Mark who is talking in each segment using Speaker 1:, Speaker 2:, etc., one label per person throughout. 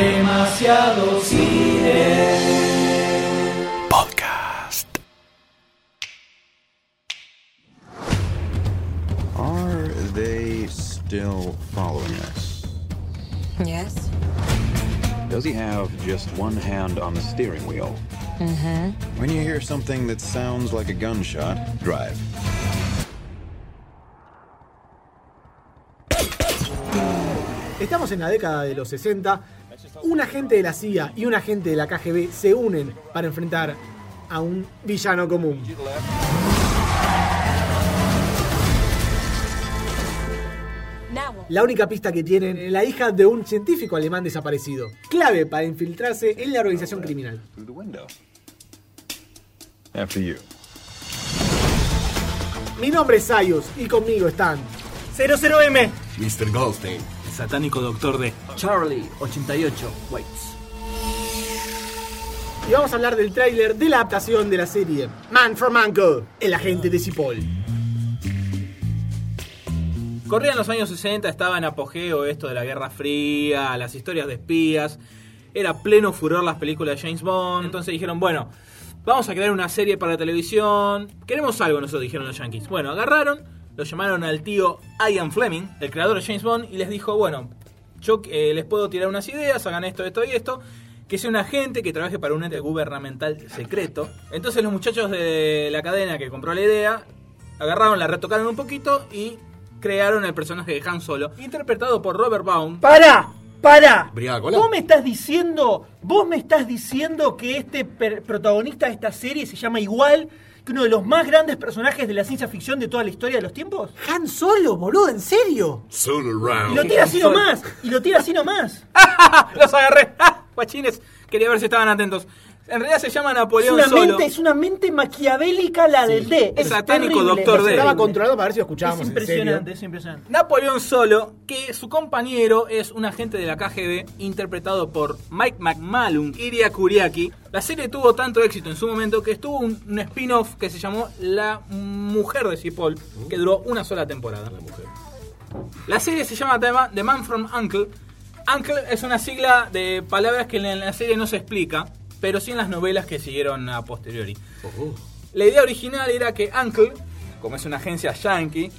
Speaker 1: Demasiado cine.
Speaker 2: Podcast.
Speaker 3: Are they still following us?
Speaker 4: Yes.
Speaker 3: Does he have just one hand on the steering wheel? Mm-hmm. When you hear something that sounds like a gunshot, drive.
Speaker 5: Estamos en la década de los 60. Un agente de la CIA y un agente de la KGB se unen para enfrentar a un villano común. La única pista que tienen es la hija de un científico alemán desaparecido, clave para infiltrarse en la organización criminal. Mi nombre es Sayus y conmigo están
Speaker 6: 00M.
Speaker 7: Mr. Goldstein.
Speaker 6: Satánico doctor D.
Speaker 1: Charlie 88 Waits.
Speaker 5: y vamos a hablar del tráiler de la adaptación de la serie Man from Uncle, el agente de Cipoll.
Speaker 6: Corrían los años 60, estaba en apogeo esto de la Guerra Fría, las historias de espías. Era pleno furor las películas de James Bond. Entonces dijeron, bueno, vamos a crear una serie para televisión. Queremos algo, nosotros dijeron los Yankees. Bueno, agarraron, lo llamaron al tío Ian Fleming, el creador de James Bond, y les dijo, bueno, yo eh, les puedo tirar unas ideas, hagan esto, esto y esto. Que sea un agente que trabaje para un ente gubernamental secreto. Entonces los muchachos de la cadena que compró la idea agarraron, la retocaron un poquito y crearon el personaje de Han Solo, interpretado por Robert Baum.
Speaker 8: ¡Para! ¡Para! Vos me estás diciendo, vos me estás diciendo que este protagonista de esta serie se llama igual que uno de los más grandes personajes de la ciencia ficción de toda la historia de los tiempos.
Speaker 5: Han Solo, boludo, ¿en serio?
Speaker 7: Soon
Speaker 8: Y lo tira así nomás, y lo tira así nomás.
Speaker 6: ¡Los agarré! ¡Ah! Guachines, quería ver si estaban atentos. En realidad se llama
Speaker 8: Es
Speaker 6: Napoleón
Speaker 8: una
Speaker 6: Solo.
Speaker 8: mente, es una mente maquiavélica la del D.
Speaker 6: Es satánico,
Speaker 8: terrible,
Speaker 6: doctor D.
Speaker 5: Estaba controlado para ver si lo
Speaker 8: Es
Speaker 5: escuchábamos en
Speaker 8: impresionante,
Speaker 5: serio.
Speaker 8: es impresionante.
Speaker 6: Napoleón Solo, que su compañero es un agente de la KGB interpretado por Mike McMallum, Iria Kuriaki. La serie tuvo tanto éxito en su momento que estuvo un, un spin-off que se llamó La Mujer de Cipoll, que duró una sola temporada. La serie se llama The Man from Uncle. Uncle es una sigla de palabras que en la serie no se explica, pero sí en las novelas que siguieron a posteriori. La idea original era que Uncle, como es una agencia yankee,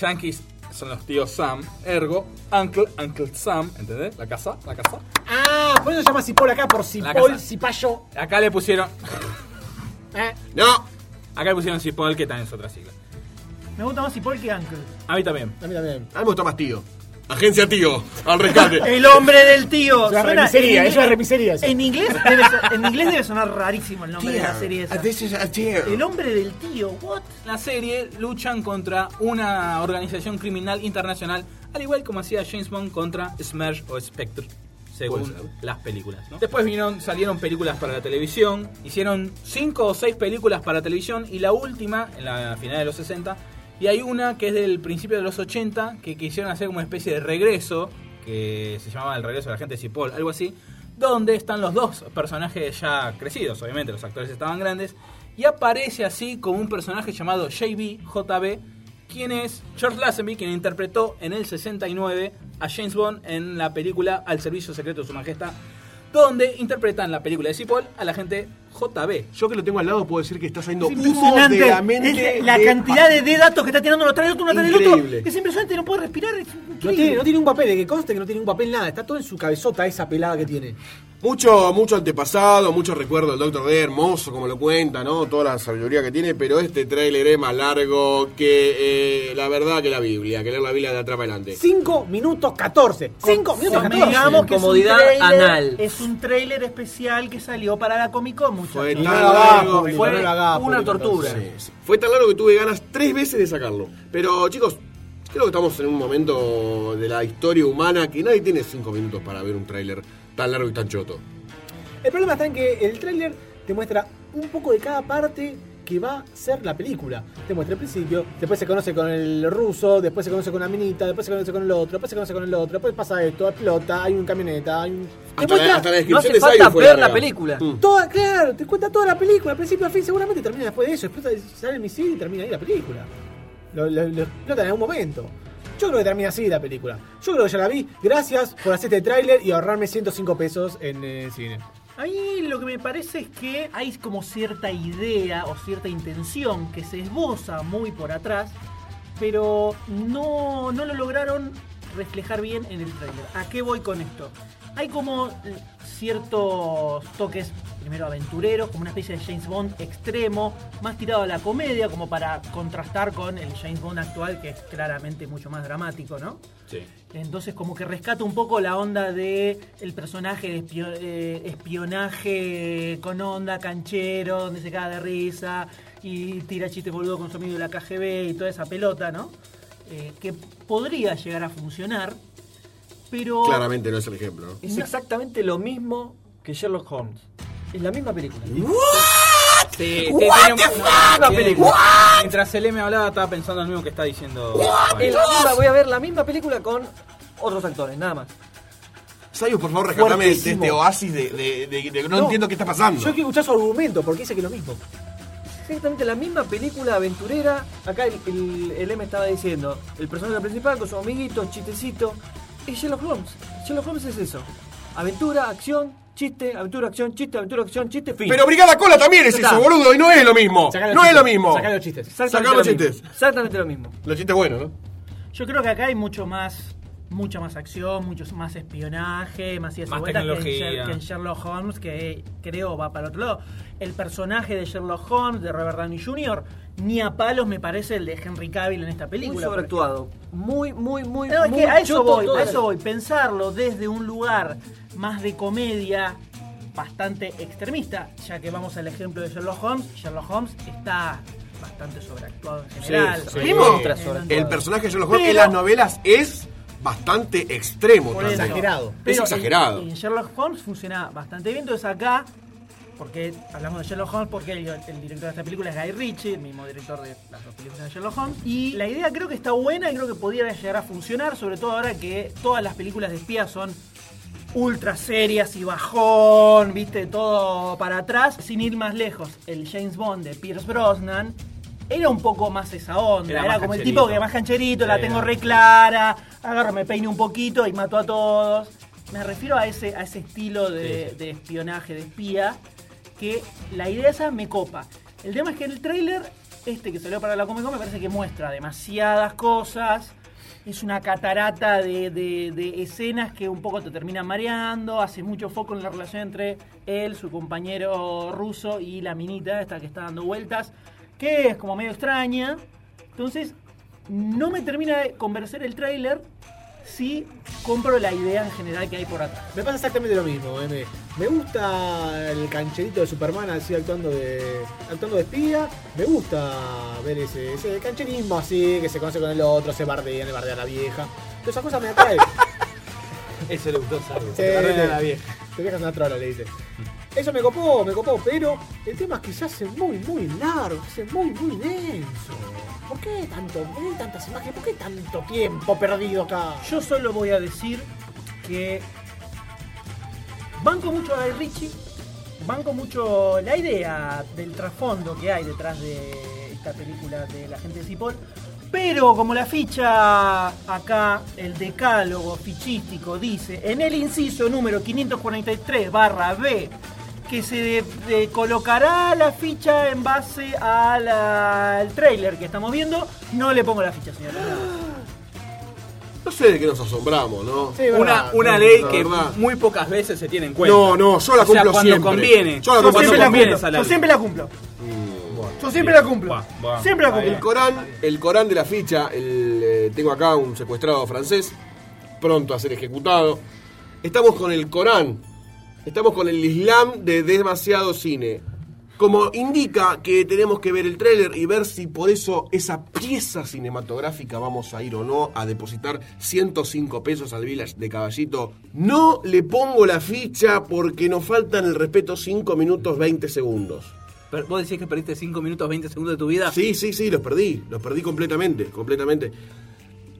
Speaker 6: yankees son los tíos Sam, ergo, Uncle, Uncle Sam, ¿entendés? La casa, la casa.
Speaker 5: Ah, por eso se llama Cipoll acá, por
Speaker 6: casa.
Speaker 5: Cipayo.
Speaker 6: Acá le pusieron,
Speaker 5: Eh,
Speaker 7: No.
Speaker 6: acá le pusieron Cipoll, que también es otra sigla.
Speaker 8: Me gusta más Cipoll que Uncle.
Speaker 6: A mí también.
Speaker 5: a mí también.
Speaker 7: A mí me gusta más tío. Agencia tío. Al rescate.
Speaker 8: El hombre del tío.
Speaker 5: Es una
Speaker 8: Suena-
Speaker 5: remisería,
Speaker 8: en
Speaker 5: es una
Speaker 8: inglés-
Speaker 5: remisería.
Speaker 8: En inglés, debe, so- en inglés debe sonar rarísimo el nombre de la serie esa.
Speaker 7: This is a tío.
Speaker 8: El hombre del tío, what?
Speaker 6: En la serie luchan contra una organización criminal internacional, al igual como hacía James Bond contra Smash o Spectre, según
Speaker 7: Puede ser.
Speaker 6: las películas. ¿no? Después vinieron, salieron películas para la televisión, hicieron cinco o seis películas para televisión y la última, en la final de los 60, y hay una que es del principio de los 80, que quisieron hacer como una especie de regreso, que se llamaba El regreso de la gente de Cipoll, algo así, donde están los dos personajes ya crecidos, obviamente, los actores estaban grandes, y aparece así como un personaje llamado JB, JB, quien es George Lazenby, quien interpretó en el 69 a James Bond en la película Al Servicio Secreto de Su Majestad, donde interpretan la película de Cipoll a la gente JB.
Speaker 7: Yo que lo tengo al lado puedo decir que está saliendo
Speaker 8: Es impresionante.
Speaker 7: de la mente.
Speaker 8: Es la
Speaker 7: de-
Speaker 8: cantidad de, de datos que está tirando uno tras el otro, uno tras el otro.
Speaker 7: Increíble.
Speaker 8: Es impresionante, no puede respirar.
Speaker 5: Tiene, no tiene un papel, de que conste que no tiene un papel nada. Está todo en su cabezota esa pelada que tiene.
Speaker 7: Mucho, mucho antepasado, mucho recuerdo del Doctor D, hermoso como lo cuenta, ¿no? Toda la sabiduría que tiene, pero este tráiler es más largo que eh, la verdad que la Biblia, que leer la Biblia de atrás para adelante.
Speaker 5: 5 minutos 14. 5 minutos
Speaker 8: Con-
Speaker 5: 14.
Speaker 8: Digamos que es un, trailer,
Speaker 1: anal.
Speaker 8: es un trailer especial que salió para la Comic Con, muchachos.
Speaker 7: Fue tan largo, fue
Speaker 1: una tortura.
Speaker 5: entonces.
Speaker 7: Sí, sí. Fue tan largo que tuve ganas tres veces de sacarlo. Pero chicos, creo que estamos en un momento de la historia humana que nadie tiene cinco minutos para ver un tráiler tan largo y tan choto.
Speaker 5: El problema está en que el tráiler te muestra un poco de cada parte que va a ser la película. Te muestra el principio, después se conoce con el ruso, después se conoce con la minita, después se conoce con el otro, después se conoce con el otro, después pasa esto, explota, hay un camioneta, hay un...
Speaker 7: Hasta,
Speaker 5: muestra
Speaker 7: la, hasta la
Speaker 1: No
Speaker 7: descripción
Speaker 1: hace falta ver
Speaker 7: larga.
Speaker 1: la película.
Speaker 7: Mm.
Speaker 5: Toda, claro, te cuenta toda la película, al principio a fin, seguramente termina después de eso, explota, sale el misil y termina ahí la película. Lo, lo- lo explotan en algún momento. Yo creo que termina así la película. Yo creo que ya la vi. Gracias por hacer este tráiler y ahorrarme 105 pesos en el cine.
Speaker 8: A mí lo que me parece es que hay como cierta idea o cierta intención que se esboza muy por atrás, pero no, no lo lograron reflejar bien en el trailer. ¿A qué voy con esto? Hay como eh, ciertos toques, primero aventureros, como una especie de James Bond extremo, más tirado a la comedia, como para contrastar con el James Bond actual, que es claramente mucho más dramático, ¿no?
Speaker 6: Sí.
Speaker 8: Entonces como que rescata un poco la onda de el personaje de espio- eh, espionaje con onda, canchero, donde se caga de risa y tira chistes boludo con su amigo de la KGB y toda esa pelota, ¿no? Eh, que podría llegar a funcionar, pero...
Speaker 7: Claramente no es el ejemplo, ¿no?
Speaker 1: Es exactamente lo mismo que Sherlock Holmes. Es la misma película.
Speaker 6: Sí,
Speaker 1: What
Speaker 6: tiene un-
Speaker 1: the
Speaker 6: no,
Speaker 1: fuck?
Speaker 6: tiene-
Speaker 1: película.
Speaker 6: Mientras el M hablaba, estaba pensando en lo mismo que está diciendo.
Speaker 1: Es la misma- voy a ver la misma película con otros actores, nada más.
Speaker 7: Sayo, por favor, rescatame de este oasis de, de- de- de que no,
Speaker 5: No.
Speaker 7: entiendo qué está pasando.
Speaker 5: Yo quiero escuchar su argumento, porque dice que es lo mismo.
Speaker 1: Exactamente la misma película aventurera. Acá el, el, el M estaba diciendo, el personaje principal con su amiguito, chistecito. Es Sherlock Holmes. Sherlock Holmes es eso. Aventura, acción, chiste, aventura, acción, chiste, aventura, acción, chiste, fin.
Speaker 7: Pero Brigada Cola también es eso, boludo, y no es lo mismo. No
Speaker 5: los
Speaker 7: es lo
Speaker 5: chistes,
Speaker 7: mismo.
Speaker 5: sacale los chistes.
Speaker 1: Exactamente
Speaker 7: Sacá
Speaker 1: lo
Speaker 7: los
Speaker 1: mismo.
Speaker 7: chistes.
Speaker 1: Exactamente lo mismo.
Speaker 7: Los chistes buenos, ¿no?
Speaker 8: Yo creo que acá hay mucho más mucha más acción, mucho más espionaje, más, ideas
Speaker 6: Más
Speaker 8: vueltas que en, que Sherlock Holmes, que creo va para otro lado. El personaje de Sherlock Holmes, de Robert Downey Jr., ni a palos me parece el de Henry Cavill en esta
Speaker 1: Muy
Speaker 8: película.
Speaker 1: sobreactuado. Muy, muy, muy,
Speaker 8: No, es
Speaker 1: muy
Speaker 8: que a eso voy,
Speaker 1: todo.
Speaker 8: a eso voy. Pensarlo desde un lugar más de comedia, bastante extremista, ya que vamos al ejemplo de Sherlock Holmes. Sherlock Holmes está bastante sobreactuado en general.
Speaker 5: sí.
Speaker 7: El personaje de Sherlock Holmes en las novelas es bastante extremo.
Speaker 8: Por
Speaker 7: también.
Speaker 8: eso.
Speaker 5: Exagerado.
Speaker 7: Es exagerado.
Speaker 8: En, en Sherlock Holmes funciona bastante bien. Entonces acá, porque hablamos de Sherlock Holmes, porque el, el director de esta película es Guy Ritchie, el mismo director de las dos películas de Sherlock Holmes. Y la idea creo que está buena y creo que podría llegar a funcionar, sobre todo ahora que todas las películas de espías son ultra serias y bajón, viste, todo para atrás. Sin ir más lejos, el James Bond de Pierce Brosnan era un poco más esa onda.
Speaker 6: Era
Speaker 8: como el tipo que más cancherito, la tengo re clara, agarro, me peino un poquito y mato a todos. Me refiero a ese, a ese estilo de, de espionaje, de espía, que la idea esa me copa. El tema es que el tráiler, este que salió para la Comic Con, me parece que muestra demasiadas cosas. Es una catarata de, de- de escenas que un poco te terminan mareando. Hace mucho foco en la relación entre él, su compañero ruso y la minita, esta que está dando vueltas, que es como medio extraña. Entonces, no me termina de convencer el tráiler si compro la idea en general que hay por atrás.
Speaker 5: Me pasa exactamente lo mismo. eh, Me, me gusta el cancherito de Superman así actuando de actuando de espía. Me gusta ver ese, ese cancherismo así, que se conoce con el otro, se bardea, le bardea a la vieja. Todas esas cosas me atraen.
Speaker 1: Eso le gustó bardea
Speaker 5: sí.
Speaker 1: a la vieja.
Speaker 5: Te dejas una trola, le dice. Eso me copó, me copó, pero el tema es que se hace muy, muy largo, se hace muy, muy denso. ¿Por qué tanto, por qué tantas imágenes? ¿Por qué tanto tiempo perdido acá?
Speaker 8: Yo solo voy a decir que banco mucho a Guy Ritchie, banco mucho la idea del trasfondo que hay detrás de esta película de la gente de Cipoll, pero como la ficha acá, el decálogo fichístico dice, en el inciso número 543 barra B, que se de- de- colocará la ficha en base al trailer que estamos viendo, no le pongo la ficha, señor.
Speaker 7: No sé de qué nos asombramos, ¿no?
Speaker 5: Sí,
Speaker 6: Una,
Speaker 5: verdad,
Speaker 6: una ley que
Speaker 7: verdad.
Speaker 6: muy pocas veces se tiene en cuenta.
Speaker 7: No, no, yo la
Speaker 6: O sea,
Speaker 7: cumplo
Speaker 6: cuando
Speaker 7: siempre.
Speaker 6: conviene.
Speaker 7: Yo la
Speaker 8: Yo
Speaker 7: cumplo
Speaker 8: siempre la cumplo.
Speaker 6: ley.
Speaker 8: Yo siempre la cumplo. Yo siempre la cumplo.
Speaker 6: Va, va,
Speaker 8: Siempre la cumplo.
Speaker 7: El Corán, el Corán de la ficha, el, eh, tengo acá un secuestrado francés, pronto a ser ejecutado. Estamos con el Corán, estamos con el Islam de demasiado cine. Como indica que tenemos que ver el tráiler y ver si por eso esa pieza cinematográfica vamos a ir o no a depositar 105 pesos al Village de Caballito, no le pongo la ficha porque nos faltan el respeto 5 minutos 20 segundos.
Speaker 6: Pero ¿Vos decís que perdiste 5 minutos 20 segundos de tu vida?
Speaker 7: Sí, sí, sí, los perdí, los perdí completamente, completamente.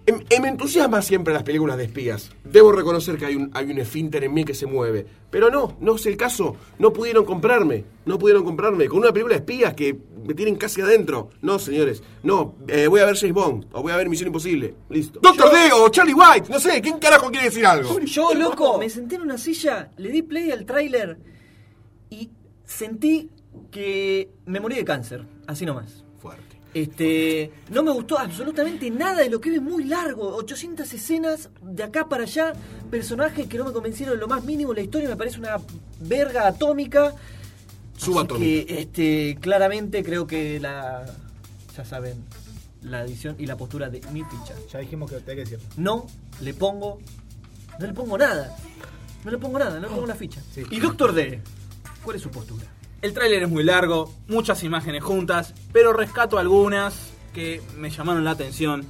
Speaker 7: Em- em, Me entusiasma siempre las películas de espías. Debo reconocer que hay un, hay un esfínter en mí que se mueve. Pero no, no es el caso. No pudieron comprarme. No pudieron comprarme. Con una película de espías que me tienen casi adentro. No, señores. No, eh, voy a ver James Bond. O voy a ver Misión Imposible. Listo. Doctor D o Charlie White. No sé, ¿quién carajo quiere decir algo?
Speaker 1: Yo, loco, me senté en una silla, le di play al tráiler y sentí que me morí de cáncer, así nomás. Este, no me gustó absolutamente nada de lo que vi, muy largo, 800 escenas de acá para allá, personajes que no me convencieron en lo más mínimo, la historia me parece una verga atómica.
Speaker 7: Subatómica.
Speaker 1: que este, claramente creo que la ya saben, la edición y la postura de mi ficha.
Speaker 5: Ya dijimos que te hay que decir.
Speaker 1: No le pongo no le pongo nada. No le pongo nada, no le pongo una ficha.
Speaker 5: Sí.
Speaker 1: Y Doctor D, ¿cuál es su postura?
Speaker 6: El tráiler es muy largo, muchas imágenes juntas, pero rescato algunas que me llamaron la atención.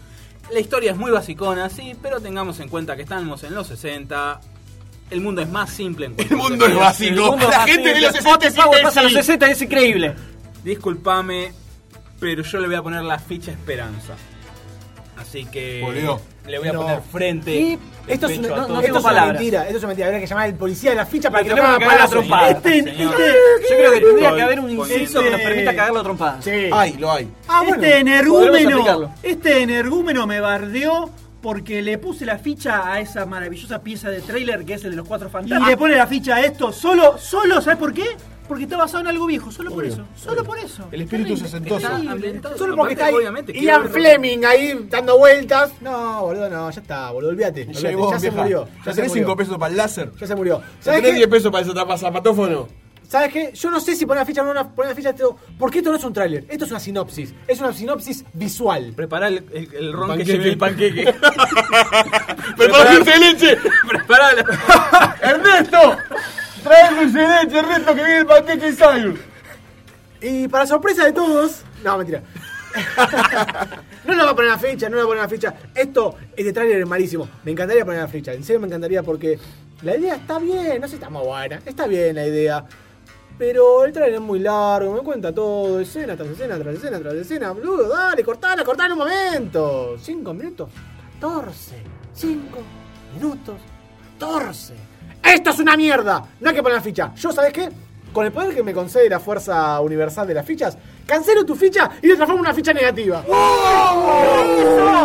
Speaker 6: La historia es muy basicona, sí, pero tengamos en cuenta que estamos en los 60. El mundo es más simple en
Speaker 7: El mundo es básico. La gente de los 60 es
Speaker 1: pasa los
Speaker 7: imbécil.
Speaker 1: 60 es increíble.
Speaker 6: Disculpame, pero yo le voy a poner la ficha esperanza. Así que
Speaker 7: Boludo.
Speaker 6: le voy a
Speaker 5: No.
Speaker 6: poner frente.
Speaker 1: Y esto es
Speaker 6: pecho
Speaker 1: una-
Speaker 6: a
Speaker 1: no-
Speaker 6: todo.
Speaker 5: Esto
Speaker 1: tengo
Speaker 5: es una
Speaker 1: palabras.
Speaker 5: mentira, esto es una mentira. Habría que llamar al policía de la ficha para que
Speaker 1: Lo tenemos
Speaker 5: haga
Speaker 1: que cagar a trompada.
Speaker 8: Este,
Speaker 6: señor.
Speaker 8: este,
Speaker 1: Yo creo que tendría que haber un inciso que nos
Speaker 8: Este-
Speaker 1: permita cagarlo a trompada.
Speaker 5: Sí.
Speaker 7: Hay, lo hay.
Speaker 5: Ah, bueno.
Speaker 8: este energúmeno,
Speaker 1: aplicarlo.
Speaker 8: este energúmeno me bardeó porque le puse la ficha a esa maravillosa pieza de trailer que es el de los cuatro fantasmas. Y le pone la ficha a esto solo, solo, ¿sabes por qué? Porque está basado en algo viejo, solo por eso, solo por eso.
Speaker 7: El espíritu sesentoso.
Speaker 5: Solo porque está ahí
Speaker 6: obviamente,
Speaker 5: Ian
Speaker 6: ver-
Speaker 5: Fleming ahí dando vueltas. No, boludo, no, ya está, boludo, olvídate. Ya, se murió.
Speaker 7: ¿Ya tenés
Speaker 5: murió.
Speaker 7: 5 pesos para el láser?
Speaker 5: Ya se murió.
Speaker 7: ¿Ya
Speaker 5: ¿Sabes
Speaker 7: tenés
Speaker 5: qué?
Speaker 7: 10 pesos para ese tapa- zapatófono?
Speaker 5: ¿Sabes qué? Yo no sé si poner la ficha o no una- poner la ficha esto, porque esto no es un tráiler, esto es una sinopsis. Es una sinopsis visual.
Speaker 6: Prepará el, el, el ron
Speaker 7: Panqueque.
Speaker 6: que lleve el panqueque.
Speaker 7: ¡Prepara dulce de leche!
Speaker 6: Prepará la-
Speaker 7: ¡Ernesto! ¡Trae dulce de leche, Ernesto, que viene el panqueque Cyrus!
Speaker 5: Y para sorpresa de todos. No, mentira. no le voy a poner la fecha, no le voy a poner la fecha. Esto, este tráiler es malísimo. Me encantaría poner la fecha, en serio me encantaría porque la idea está bien, no sé si está muy buena, está bien la idea. Pero el tráiler es muy largo, me cuenta todo, escena tras escena, tras escena, tras escena. Boludo, dale, cortala, cortala en un momento. Cinco minutos, 14. Cinco minutos, 14. ¡Esto es una mierda! No hay que poner la ficha. Yo, ¿sabes qué? Con el poder que me concede la fuerza universal de las fichas, cancelo tu ficha y te transformo en una ficha negativa.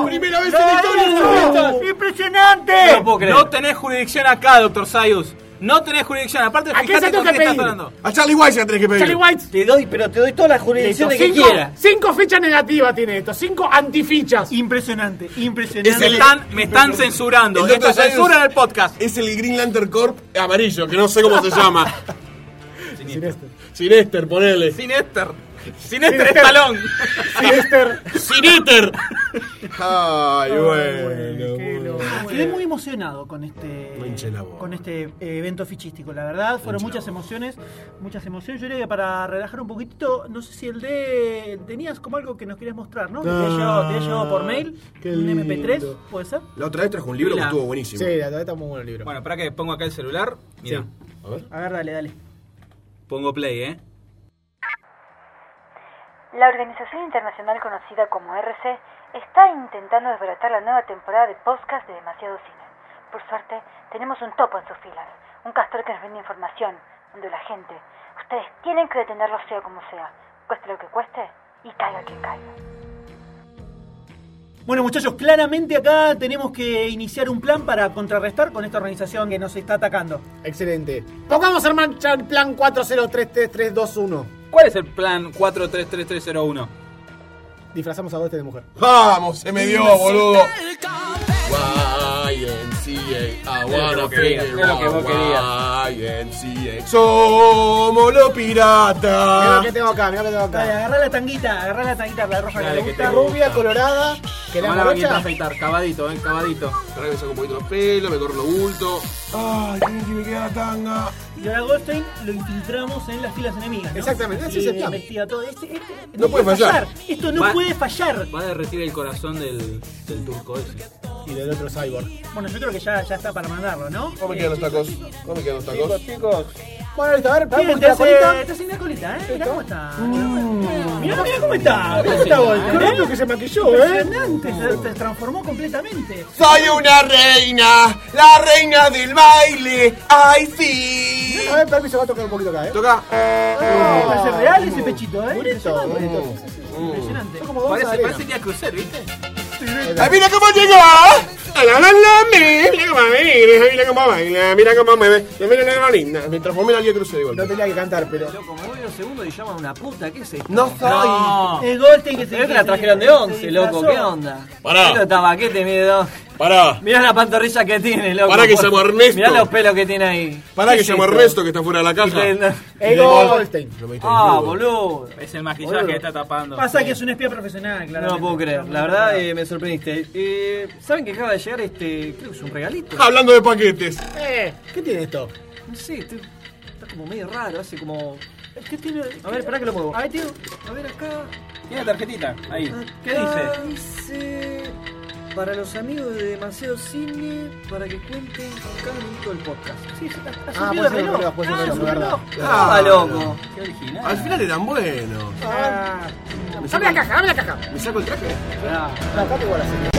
Speaker 7: ¡Primera vez en la historia!
Speaker 8: ¡Impresionante!
Speaker 1: No lo puedo creer.
Speaker 6: No tenés jurisdicción acá, doctor Sayus. No tenés jurisdicción. Aparte,
Speaker 5: ¿A
Speaker 6: fíjate
Speaker 5: se tengo
Speaker 6: con
Speaker 5: que
Speaker 6: qué estás
Speaker 5: pedir?
Speaker 6: hablando.
Speaker 7: A Charlie White ya tenés que pedir.
Speaker 5: Charlie White.
Speaker 1: Te doy, pero te doy toda la jurisdicción de que
Speaker 5: cinco,
Speaker 1: quiera.
Speaker 5: cinco fichas negativas tiene esto, cinco antifichas.
Speaker 8: Impresionante, impresionante.
Speaker 7: Es
Speaker 6: Me
Speaker 7: el-
Speaker 6: están, me están censurando.
Speaker 7: El
Speaker 6: Esto
Speaker 7: Dr.
Speaker 6: es censura en el podcast.
Speaker 7: Es el Green Lantern Corp amarillo, que no sé cómo se llama.
Speaker 5: Sinester.
Speaker 7: Sinester, ponele.
Speaker 6: Sinester. Sinester. Estalón.
Speaker 5: Sinester.
Speaker 7: Sinester. Ay, bueno.
Speaker 5: loco.
Speaker 8: Quedé muy emocionado con este con este eh, evento fichístico, la verdad, fueron muchas emociones, muchas emociones. Yo diría que para relajar un poquito, no sé si el de tenías como algo que nos querías mostrar, ¿no? Te había llegado, llegado por mail, un
Speaker 5: lindo.
Speaker 8: MP3, ¿puede ser?
Speaker 7: La otra vez trajo un libro que estuvo buenísimo.
Speaker 5: Sí, la verdad está muy bueno el libro.
Speaker 6: Bueno, para que pongo acá el celular. Mira,
Speaker 7: A ver.
Speaker 8: A ver, dale, dale.
Speaker 6: pongo play, ¿eh?
Speaker 2: La organización internacional conocida como RC está intentando desbaratar la nueva temporada de podcast de Demasiado Cine. Por suerte, tenemos un topo en sus filas, un castor que nos vende información, donde la gente, ustedes tienen que detenerlo sea como sea, cueste lo que cueste y caiga quien caiga.
Speaker 8: Bueno, muchachos, claramente acá tenemos que iniciar un plan para contrarrestar con esta organización que nos está atacando.
Speaker 5: Excelente. Pongamos en marcha el plan 403321.
Speaker 6: ¿Cuál es el plan 433301?
Speaker 5: Disfrazamos a dos de mujer.
Speaker 7: Vamos, se me dio, boludo. YMCA, I wanna
Speaker 6: Es lo que quería,
Speaker 7: feel
Speaker 6: es lo que vos
Speaker 7: YMCA. Somos los
Speaker 5: Mira lo
Speaker 7: piratas.
Speaker 5: que tengo acá, mira lo que tengo
Speaker 8: Dale,
Speaker 5: acá.
Speaker 8: agarrá la tanguita, agarrá la tanguita, la roja
Speaker 6: Dale,
Speaker 8: que
Speaker 6: que
Speaker 8: le
Speaker 6: te
Speaker 8: gusta.
Speaker 6: gusta.
Speaker 5: Rubia, colorada, que la
Speaker 6: Toma la bañeta a
Speaker 5: morocha.
Speaker 6: afeitar, cavadito, eh, cavadito.
Speaker 7: Ahora que me saco un poquito los pelos, me corro los bultos. Ay, tiene que me queda la tanga.
Speaker 8: Y ahora Goldstein lo infiltramos en las filas enemigas. ¿no?
Speaker 5: Exactamente, ese es el plan.
Speaker 8: investiga todo. Este- este-
Speaker 7: No puede fallar.
Speaker 8: Esto no
Speaker 6: Va-
Speaker 8: puede fallar.
Speaker 6: Va a derretir el corazón del, del turco ese.
Speaker 5: Y del otro cyborg.
Speaker 8: Bueno, yo creo que ya, ya está para mandarlo, ¿no?
Speaker 7: ¿Cómo me quedan los tacos? ¿Cómo me quedan los tacos?
Speaker 1: chicos,
Speaker 5: Bueno, listo, a ver, vamos
Speaker 8: te
Speaker 5: la
Speaker 8: hace,
Speaker 5: colita.
Speaker 8: hace una colita, ¿eh? Mirá cómo está.
Speaker 5: Mm.
Speaker 8: Mirá, mirá cómo está. ¿Cómo
Speaker 5: Sí.
Speaker 8: está?
Speaker 5: Qué
Speaker 8: eh?
Speaker 5: que se maquilló, ¿eh?
Speaker 8: Impresionante, se, transformó completamente.
Speaker 7: Soy una reina, la reina del baile. ¡Ay, sí!
Speaker 5: A ver, permiso, va a tocar un poquito acá, ¿eh?
Speaker 7: Toca.
Speaker 8: Parece real ese pechito, ¿eh?
Speaker 5: Bonito, bonito.
Speaker 8: Impresionante.
Speaker 6: Parece, que a crucer, ¿viste?
Speaker 7: ¡Ay, mira cómo llegó! La, la, la, mira, cómo baila, mira cómo baila, mira cómo mueve. Mira la linda. Me transformé en Lía Cruz de
Speaker 5: No
Speaker 7: golpe.
Speaker 5: tenía que cantar, pero.
Speaker 1: Loco, me voy unos segundos y llaman a una puta, ¿qué es esto?
Speaker 7: No soy.
Speaker 6: No.
Speaker 8: El Goldstein que se
Speaker 1: Pero que la trajeron de
Speaker 8: se
Speaker 1: 11, loco. ¿qué onda?
Speaker 7: Pará.
Speaker 1: Mirá los tabaquetes, miedo.
Speaker 7: Pará.
Speaker 1: Mirá la pantorrilla que tiene, loco.
Speaker 7: Pará que
Speaker 1: por-
Speaker 7: llamo a Ernesto.
Speaker 1: Mirá los pelos que tiene ahí.
Speaker 7: Pará
Speaker 1: ¿Qué
Speaker 7: que
Speaker 1: es
Speaker 7: llamo a
Speaker 1: esto?
Speaker 7: Ernesto que está fuera de la
Speaker 1: te-
Speaker 5: ¡Ey, Goldstein!
Speaker 1: Ah,
Speaker 7: el
Speaker 1: boludo.
Speaker 6: Es el maquillaje que está tapando.
Speaker 8: Pasa que es un espía profesional, claro.
Speaker 1: No lo puedo creer, la verdad eh, me sorprendiste. Eh, ¿Saben que acaba de llegar este, creo que es un regalito?
Speaker 7: Hablando de paquetes.
Speaker 5: Eh, ¿qué tiene esto?
Speaker 1: No sé, este- está como medio raro, hace como...
Speaker 8: ¿Qué tiene?
Speaker 1: A ver, pará que lo muevo.
Speaker 8: Ay, tío.
Speaker 1: A ver acá.
Speaker 6: Tiene tarjetita. Ahí. ¿Qué
Speaker 1: Acá
Speaker 6: dice?
Speaker 1: Dice... Para los amigos de Demasiado Cine, para que cuenten cada minuto del podcast.
Speaker 8: Sí,
Speaker 5: Ah,
Speaker 8: un
Speaker 5: puede ser
Speaker 8: reloj.
Speaker 5: ser
Speaker 8: Ah,
Speaker 5: reloj, verdad.
Speaker 8: reloj.
Speaker 1: Ah, loco.
Speaker 6: Qué original.
Speaker 7: Al final eran buenos.
Speaker 8: Ah,
Speaker 5: Dame la caja, dame la caja.
Speaker 7: ¿Me saco el traje?
Speaker 1: Ah,
Speaker 5: La caja igual así.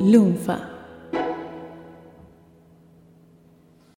Speaker 9: Lunfa.